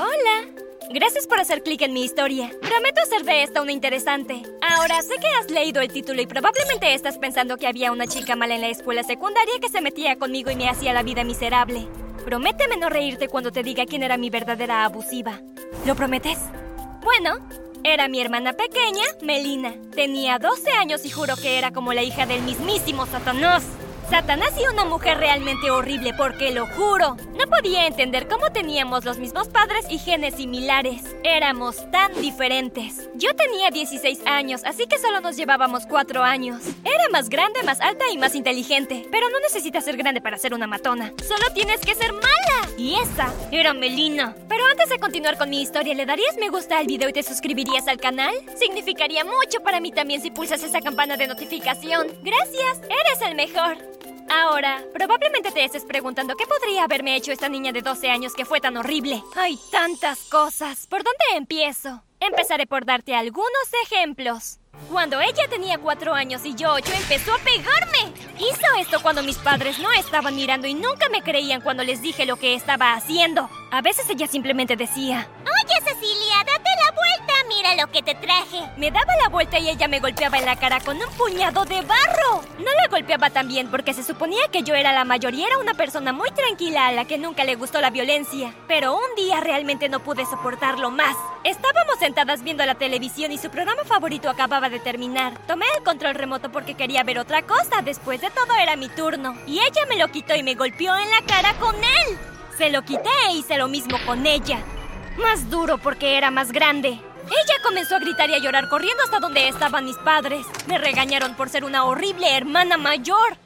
Hola. Gracias por hacer clic en mi historia. Prometo hacer de esta una interesante. Ahora, sé que has leído el título y probablemente estás pensando que había una chica mala en la escuela secundaria que se metía conmigo y me hacía la vida miserable. Prométeme no reírte cuando te diga quién era mi verdadera abusiva. ¿Lo prometes? Bueno, era mi hermana pequeña, Melina. Tenía 12 años y juro que era como la hija del mismísimo Satanás. Satanás y una mujer realmente horrible, porque lo juro. No podía entender cómo teníamos los mismos padres y genes similares. Éramos tan diferentes. Yo tenía 16 años, así que solo nos llevábamos 4 años. Era más grande, más alta y más inteligente. Pero no necesitas ser grande para ser una matona. Solo tienes que ser mala. Y esa era Melina. Pero antes de continuar con mi historia, ¿le darías me gusta al video y te suscribirías al canal? Significaría mucho para mí también si pulsas esa campana de notificación. Gracias, eres el mejor. Ahora, probablemente te estés preguntando qué podría haberme hecho esta niña de 12 años que fue tan horrible. Hay tantas cosas. ¿Por dónde empiezo? Empezaré por darte algunos ejemplos. Cuando ella tenía 4 años y yo 8, empezó a pegarme. Hizo esto cuando mis padres no estaban mirando y nunca me creían cuando les dije lo que estaba haciendo. A veces ella simplemente decía, lo que te traje. Me daba la vuelta y ella me golpeaba en la cara con un puñado de barro. No la golpeaba tan bien porque se suponía que yo era la mayor y era una persona muy tranquila a la que nunca le gustó la violencia. Pero un día realmente no pude soportarlo más. Estábamos sentadas viendo la televisión y su programa favorito acababa de terminar. Tomé el control remoto porque quería ver otra cosa. Después de todo era mi turno. Y ella me lo quitó y me golpeó en la cara con él. Se lo quité e hice lo mismo con ella. Más duro porque era más grande. Ella comenzó a gritar y a llorar corriendo hasta donde estaban mis padres. Me regañaron por ser una horrible hermana mayor.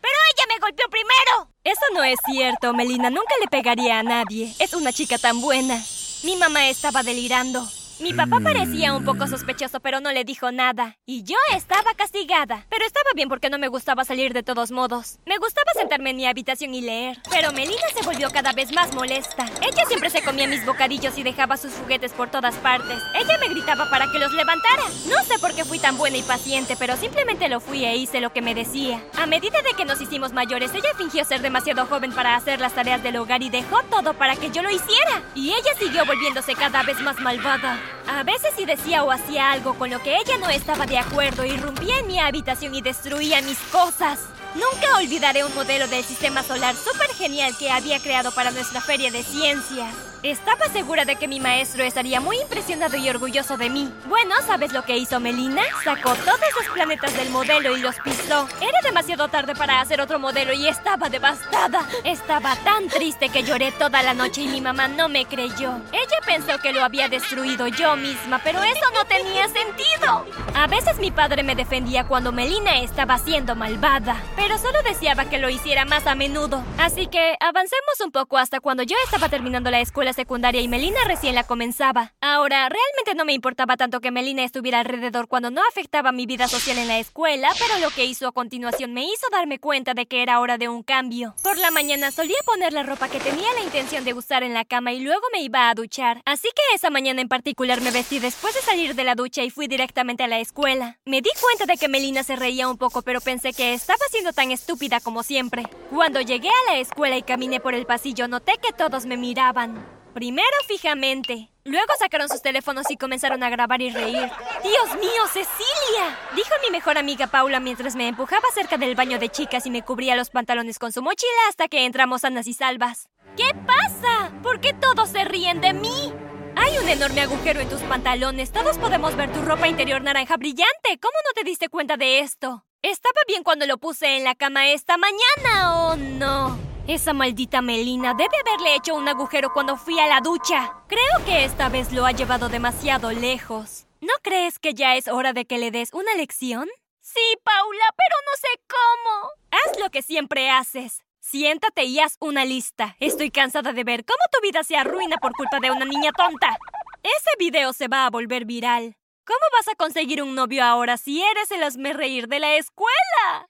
Pero ella me golpeó primero. Eso no es cierto, Melina. Nunca le pegaría a nadie. Es una chica tan buena. Mi mamá estaba delirando. Mi papá parecía un poco sospechoso, pero no le dijo nada. Y yo estaba castigada. Pero estaba bien porque no me gustaba salir de todos modos. Me gustaba sentarme en mi habitación y leer. Pero Melina se volvió cada vez más molesta. Ella siempre se comía mis bocadillos y dejaba sus juguetes por todas partes. Ella me gritaba para que los levantara. No sé por qué fui tan buena y paciente, pero simplemente lo fui e hice lo que me decía. A medida de que nos hicimos mayores, ella fingió ser demasiado joven para hacer las tareas del hogar y dejó todo para que yo lo hiciera. Y ella siguió volviéndose cada vez más malvada. A veces si decía o hacía algo con lo que ella no estaba de acuerdo, irrumpía en mi habitación y destruía mis cosas. Nunca olvidaré un modelo del sistema solar súper genial que había creado para nuestra feria de ciencias. Estaba segura de que mi maestro estaría muy impresionado y orgulloso de mí. Bueno, ¿sabes lo que hizo Melina? Sacó todos los planetas del modelo y los pisó. Era demasiado tarde para hacer otro modelo y estaba devastada. Estaba tan triste que lloré toda la noche y mi mamá no me creyó. Ella pensó que lo había destruido yo misma, pero eso no tenía sentido. A veces mi padre me defendía cuando Melina estaba siendo malvada, pero solo deseaba que lo hiciera más a menudo. Así que avancemos un poco hasta cuando yo estaba terminando la escuela secundaria y Melina recién la comenzaba. Ahora, realmente no me importaba tanto que Melina estuviera alrededor cuando no afectaba mi vida social en la escuela, pero lo que hizo a continuación me hizo darme cuenta de que era hora de un cambio. Por la mañana solía poner la ropa que tenía la intención de usar en la cama y luego me iba a duchar. Así que esa mañana en particular me vestí después de salir de la ducha y fui directamente a la escuela. Me di cuenta de que Melina se reía un poco, pero pensé que estaba siendo tan estúpida como siempre. Cuando llegué a la escuela y caminé por el pasillo, noté que todos me miraban. Primero fijamente. Luego sacaron sus teléfonos y comenzaron a grabar y reír. ¡Dios mío, Cecilia! Dijo mi mejor amiga Paula mientras me empujaba cerca del baño de chicas y me cubría los pantalones con su mochila hasta que entramos sanas y salvas. ¿Qué pasa? ¿Por qué todos se ríen de mí? Hay un enorme agujero en tus pantalones. Todos podemos ver tu ropa interior naranja brillante. ¿Cómo no te diste cuenta de esto? Estaba bien cuando lo puse en la cama esta mañana, ¿o no? Esa maldita Melina debe haberle hecho un agujero cuando fui a la ducha. Creo que esta vez lo ha llevado demasiado lejos. ¿No crees que ya es hora de que le des una lección? Sí, Paula, pero no sé cómo. Haz lo que siempre haces. Siéntate y haz una lista. Estoy cansada de ver cómo tu vida se arruina por culpa de una niña tonta. Ese video se va a volver viral. ¿Cómo vas a conseguir un novio ahora si eres el hazme reír de la escuela?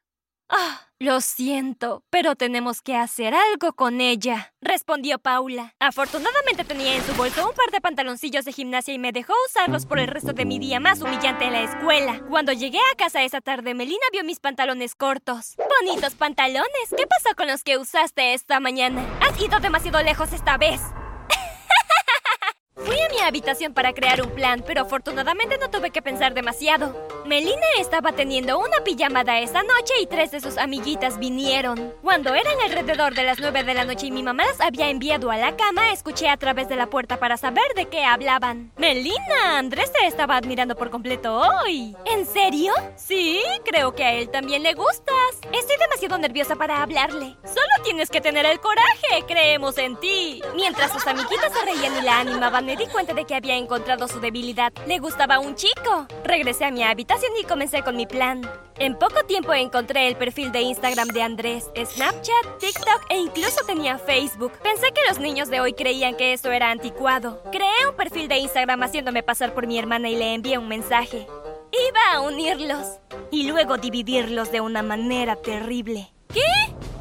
Ah, lo siento, pero tenemos que hacer algo con ella, respondió Paula. Afortunadamente tenía en su bolso un par de pantaloncillos de gimnasia y me dejó usarlos por el resto de mi día más humillante en la escuela. Cuando llegué a casa esa tarde, Melina vio mis pantalones cortos. Bonitos pantalones. ¿Qué pasó con los que usaste esta mañana? Has ido demasiado lejos esta vez. Mi habitación para crear un plan, pero afortunadamente no tuve que pensar demasiado. Melina estaba teniendo una pijamada esa noche y tres de sus amiguitas vinieron. Cuando eran alrededor de las nueve de la noche y mi mamá las había enviado a la cama, escuché a través de la puerta para saber de qué hablaban. Melina, Andrés te estaba admirando por completo hoy. ¿En serio? Sí, creo que a él también le gustas. Estoy demasiado nerviosa para hablarle. Solo tienes que tener el coraje, creemos en ti. Mientras sus amiguitas se reían y la animaban, me di cuenta de que había encontrado su debilidad. Le gustaba un chico. Regresé a mi habitación y comencé con mi plan. En poco tiempo encontré el perfil de Instagram de Andrés, Snapchat, TikTok e incluso tenía Facebook. Pensé que los niños de hoy creían que eso era anticuado. Creé un perfil de Instagram haciéndome pasar por mi hermana y le envié un mensaje. Iba a unirlos y luego dividirlos de una manera terrible. ¿Qué?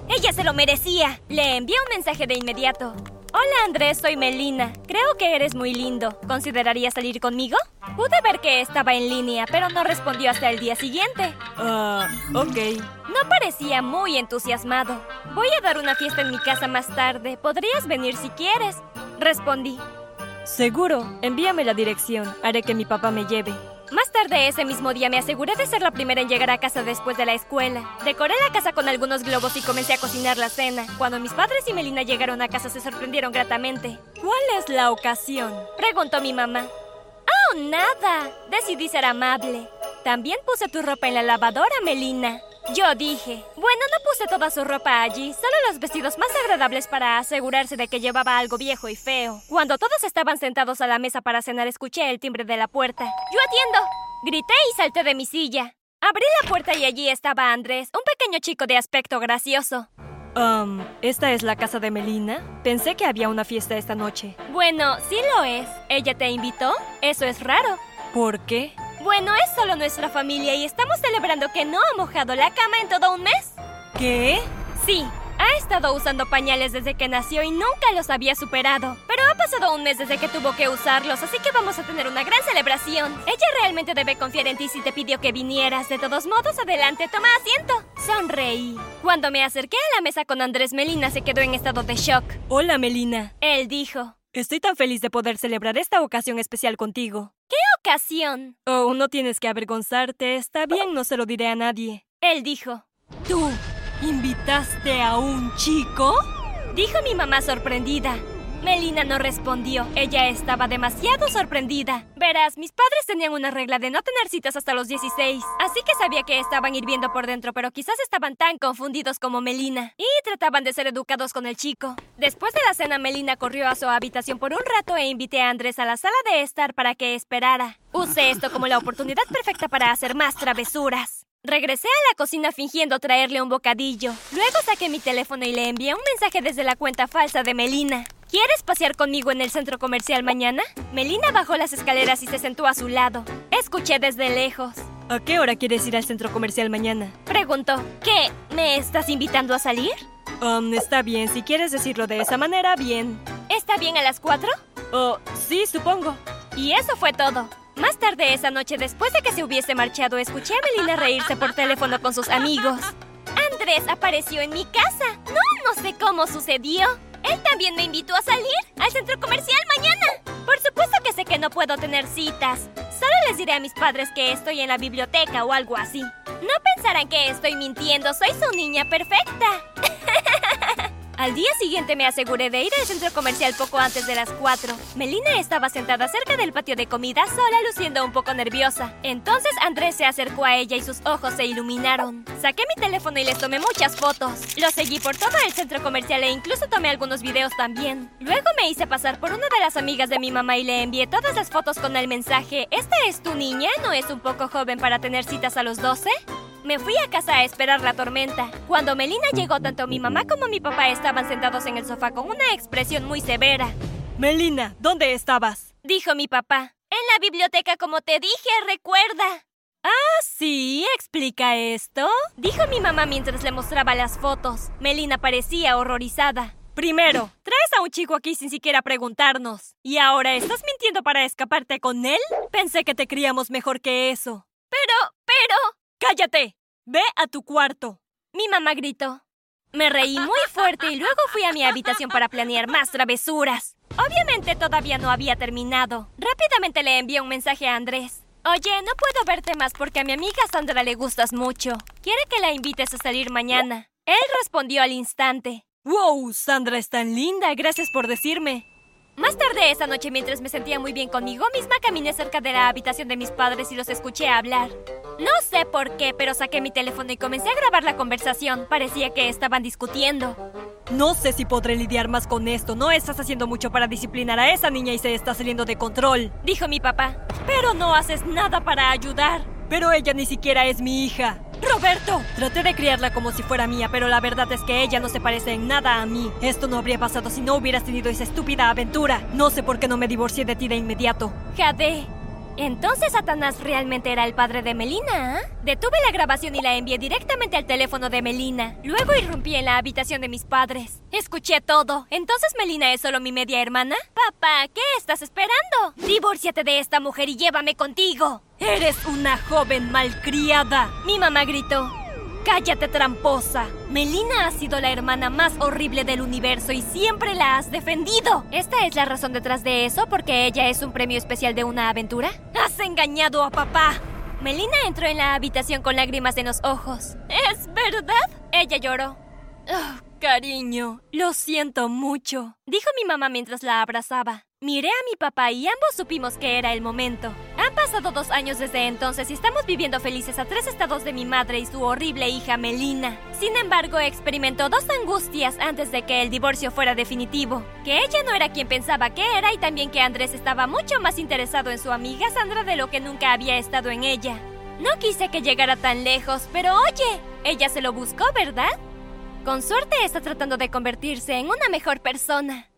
Ella se lo merecía. Le envié un mensaje de inmediato. Hola Andrés, soy Melina. Creo que eres muy lindo. ¿Considerarías salir conmigo? Pude ver que estaba en línea, pero no respondió hasta el día siguiente. Ah, ok. No parecía muy entusiasmado. Voy a dar una fiesta en mi casa más tarde. Podrías venir si quieres. Respondí. Seguro, envíame la dirección. Haré que mi papá me lleve. Más tarde ese mismo día me aseguré de ser la primera en llegar a casa después de la escuela. Decoré la casa con algunos globos y comencé a cocinar la cena. Cuando mis padres y Melina llegaron a casa se sorprendieron gratamente. ¿Cuál es la ocasión? Preguntó mi mamá. Oh, nada. Decidí ser amable. También puse tu ropa en la lavadora, Melina. Yo dije, bueno, no puse toda su ropa allí, solo los vestidos más agradables para asegurarse de que llevaba algo viejo y feo. Cuando todos estaban sentados a la mesa para cenar, escuché el timbre de la puerta. ¡Yo atiendo! Grité y salté de mi silla. Abrí la puerta y allí estaba Andrés, un pequeño chico de aspecto gracioso. Um, ¿esta es la casa de Melina? Pensé que había una fiesta esta noche. Bueno, sí lo es. ¿Ella te invitó? Eso es raro. ¿Por qué? Bueno, es solo nuestra familia y estamos celebrando que no ha mojado la cama en todo un mes. ¿Qué? Sí, ha estado usando pañales desde que nació y nunca los había superado. Pero ha pasado un mes desde que tuvo que usarlos, así que vamos a tener una gran celebración. Ella realmente debe confiar en ti si te pidió que vinieras. De todos modos, adelante, toma asiento. Sonreí. Cuando me acerqué a la mesa con Andrés Melina se quedó en estado de shock. Hola, Melina. Él dijo. Estoy tan feliz de poder celebrar esta ocasión especial contigo. ¿Qué ocasión? Oh, no tienes que avergonzarte. Está bien, no se lo diré a nadie. Él dijo. ¿Tú invitaste a un chico? Dijo mi mamá sorprendida. Melina no respondió. Ella estaba demasiado sorprendida. Verás, mis padres tenían una regla de no tener citas hasta los 16. Así que sabía que estaban hirviendo por dentro, pero quizás estaban tan confundidos como Melina. Y trataban de ser educados con el chico. Después de la cena, Melina corrió a su habitación por un rato e invité a Andrés a la sala de estar para que esperara. Usé esto como la oportunidad perfecta para hacer más travesuras. Regresé a la cocina fingiendo traerle un bocadillo. Luego saqué mi teléfono y le envié un mensaje desde la cuenta falsa de Melina. ¿Quieres pasear conmigo en el centro comercial mañana? Melina bajó las escaleras y se sentó a su lado. Escuché desde lejos. ¿A qué hora quieres ir al centro comercial mañana? Preguntó. ¿Qué? ¿Me estás invitando a salir? Um, está bien, si quieres decirlo de esa manera, bien. ¿Está bien a las cuatro? Oh, sí, supongo. Y eso fue todo. Más tarde esa noche, después de que se hubiese marchado, escuché a Melina reírse por teléfono con sus amigos. Andrés apareció en mi casa. No, no sé cómo sucedió. Él también me invitó a salir al centro comercial mañana. Por supuesto que sé que no puedo tener citas. Solo les diré a mis padres que estoy en la biblioteca o algo así. No pensarán que estoy mintiendo, soy su niña perfecta. Al día siguiente me aseguré de ir al centro comercial poco antes de las 4. Melina estaba sentada cerca del patio de comida sola, luciendo un poco nerviosa. Entonces Andrés se acercó a ella y sus ojos se iluminaron. Saqué mi teléfono y les tomé muchas fotos. Lo seguí por todo el centro comercial e incluso tomé algunos videos también. Luego me hice pasar por una de las amigas de mi mamá y le envié todas las fotos con el mensaje ¿Esta es tu niña? ¿No es un poco joven para tener citas a los 12? Me fui a casa a esperar la tormenta. Cuando Melina llegó, tanto mi mamá como mi papá estaban sentados en el sofá con una expresión muy severa. Melina, ¿dónde estabas? Dijo mi papá. En la biblioteca, como te dije, recuerda. Ah, sí, explica esto. Dijo mi mamá mientras le mostraba las fotos. Melina parecía horrorizada. Primero, traes a un chico aquí sin siquiera preguntarnos. ¿Y ahora estás mintiendo para escaparte con él? Pensé que te criamos mejor que eso. Pero, pero... ¡Cállate! Ve a tu cuarto. Mi mamá gritó. Me reí muy fuerte y luego fui a mi habitación para planear más travesuras. Obviamente todavía no había terminado. Rápidamente le envié un mensaje a Andrés. Oye, no puedo verte más porque a mi amiga Sandra le gustas mucho. Quiere que la invites a salir mañana. Él respondió al instante. ¡Wow! Sandra es tan linda. Gracias por decirme. Más tarde esa noche, mientras me sentía muy bien conmigo misma, caminé cerca de la habitación de mis padres y los escuché hablar. No sé por qué, pero saqué mi teléfono y comencé a grabar la conversación. Parecía que estaban discutiendo. No sé si podré lidiar más con esto. No estás haciendo mucho para disciplinar a esa niña y se está saliendo de control, dijo mi papá. Pero no haces nada para ayudar. Pero ella ni siquiera es mi hija. Roberto, traté de criarla como si fuera mía, pero la verdad es que ella no se parece en nada a mí. Esto no habría pasado si no hubieras tenido esa estúpida aventura. No sé por qué no me divorcié de ti de inmediato. Jade, entonces Satanás realmente era el padre de Melina, ¿ah? Detuve la grabación y la envié directamente al teléfono de Melina. Luego irrumpí en la habitación de mis padres. Escuché todo. ¿Entonces Melina es solo mi media hermana? Papá, ¿qué estás esperando? Divórciate de esta mujer y llévame contigo. Eres una joven malcriada. Mi mamá gritó. Cállate, tramposa. Melina ha sido la hermana más horrible del universo y siempre la has defendido. ¿Esta es la razón detrás de eso? ¿Porque ella es un premio especial de una aventura? Has engañado a papá. Melina entró en la habitación con lágrimas en los ojos. ¿Es verdad? Ella lloró. Oh, cariño, lo siento mucho, dijo mi mamá mientras la abrazaba. Miré a mi papá y ambos supimos que era el momento. Han pasado dos años desde entonces y estamos viviendo felices a tres estados de mi madre y su horrible hija Melina. Sin embargo, experimentó dos angustias antes de que el divorcio fuera definitivo. Que ella no era quien pensaba que era y también que Andrés estaba mucho más interesado en su amiga Sandra de lo que nunca había estado en ella. No quise que llegara tan lejos, pero oye, ella se lo buscó, ¿verdad? Con suerte está tratando de convertirse en una mejor persona.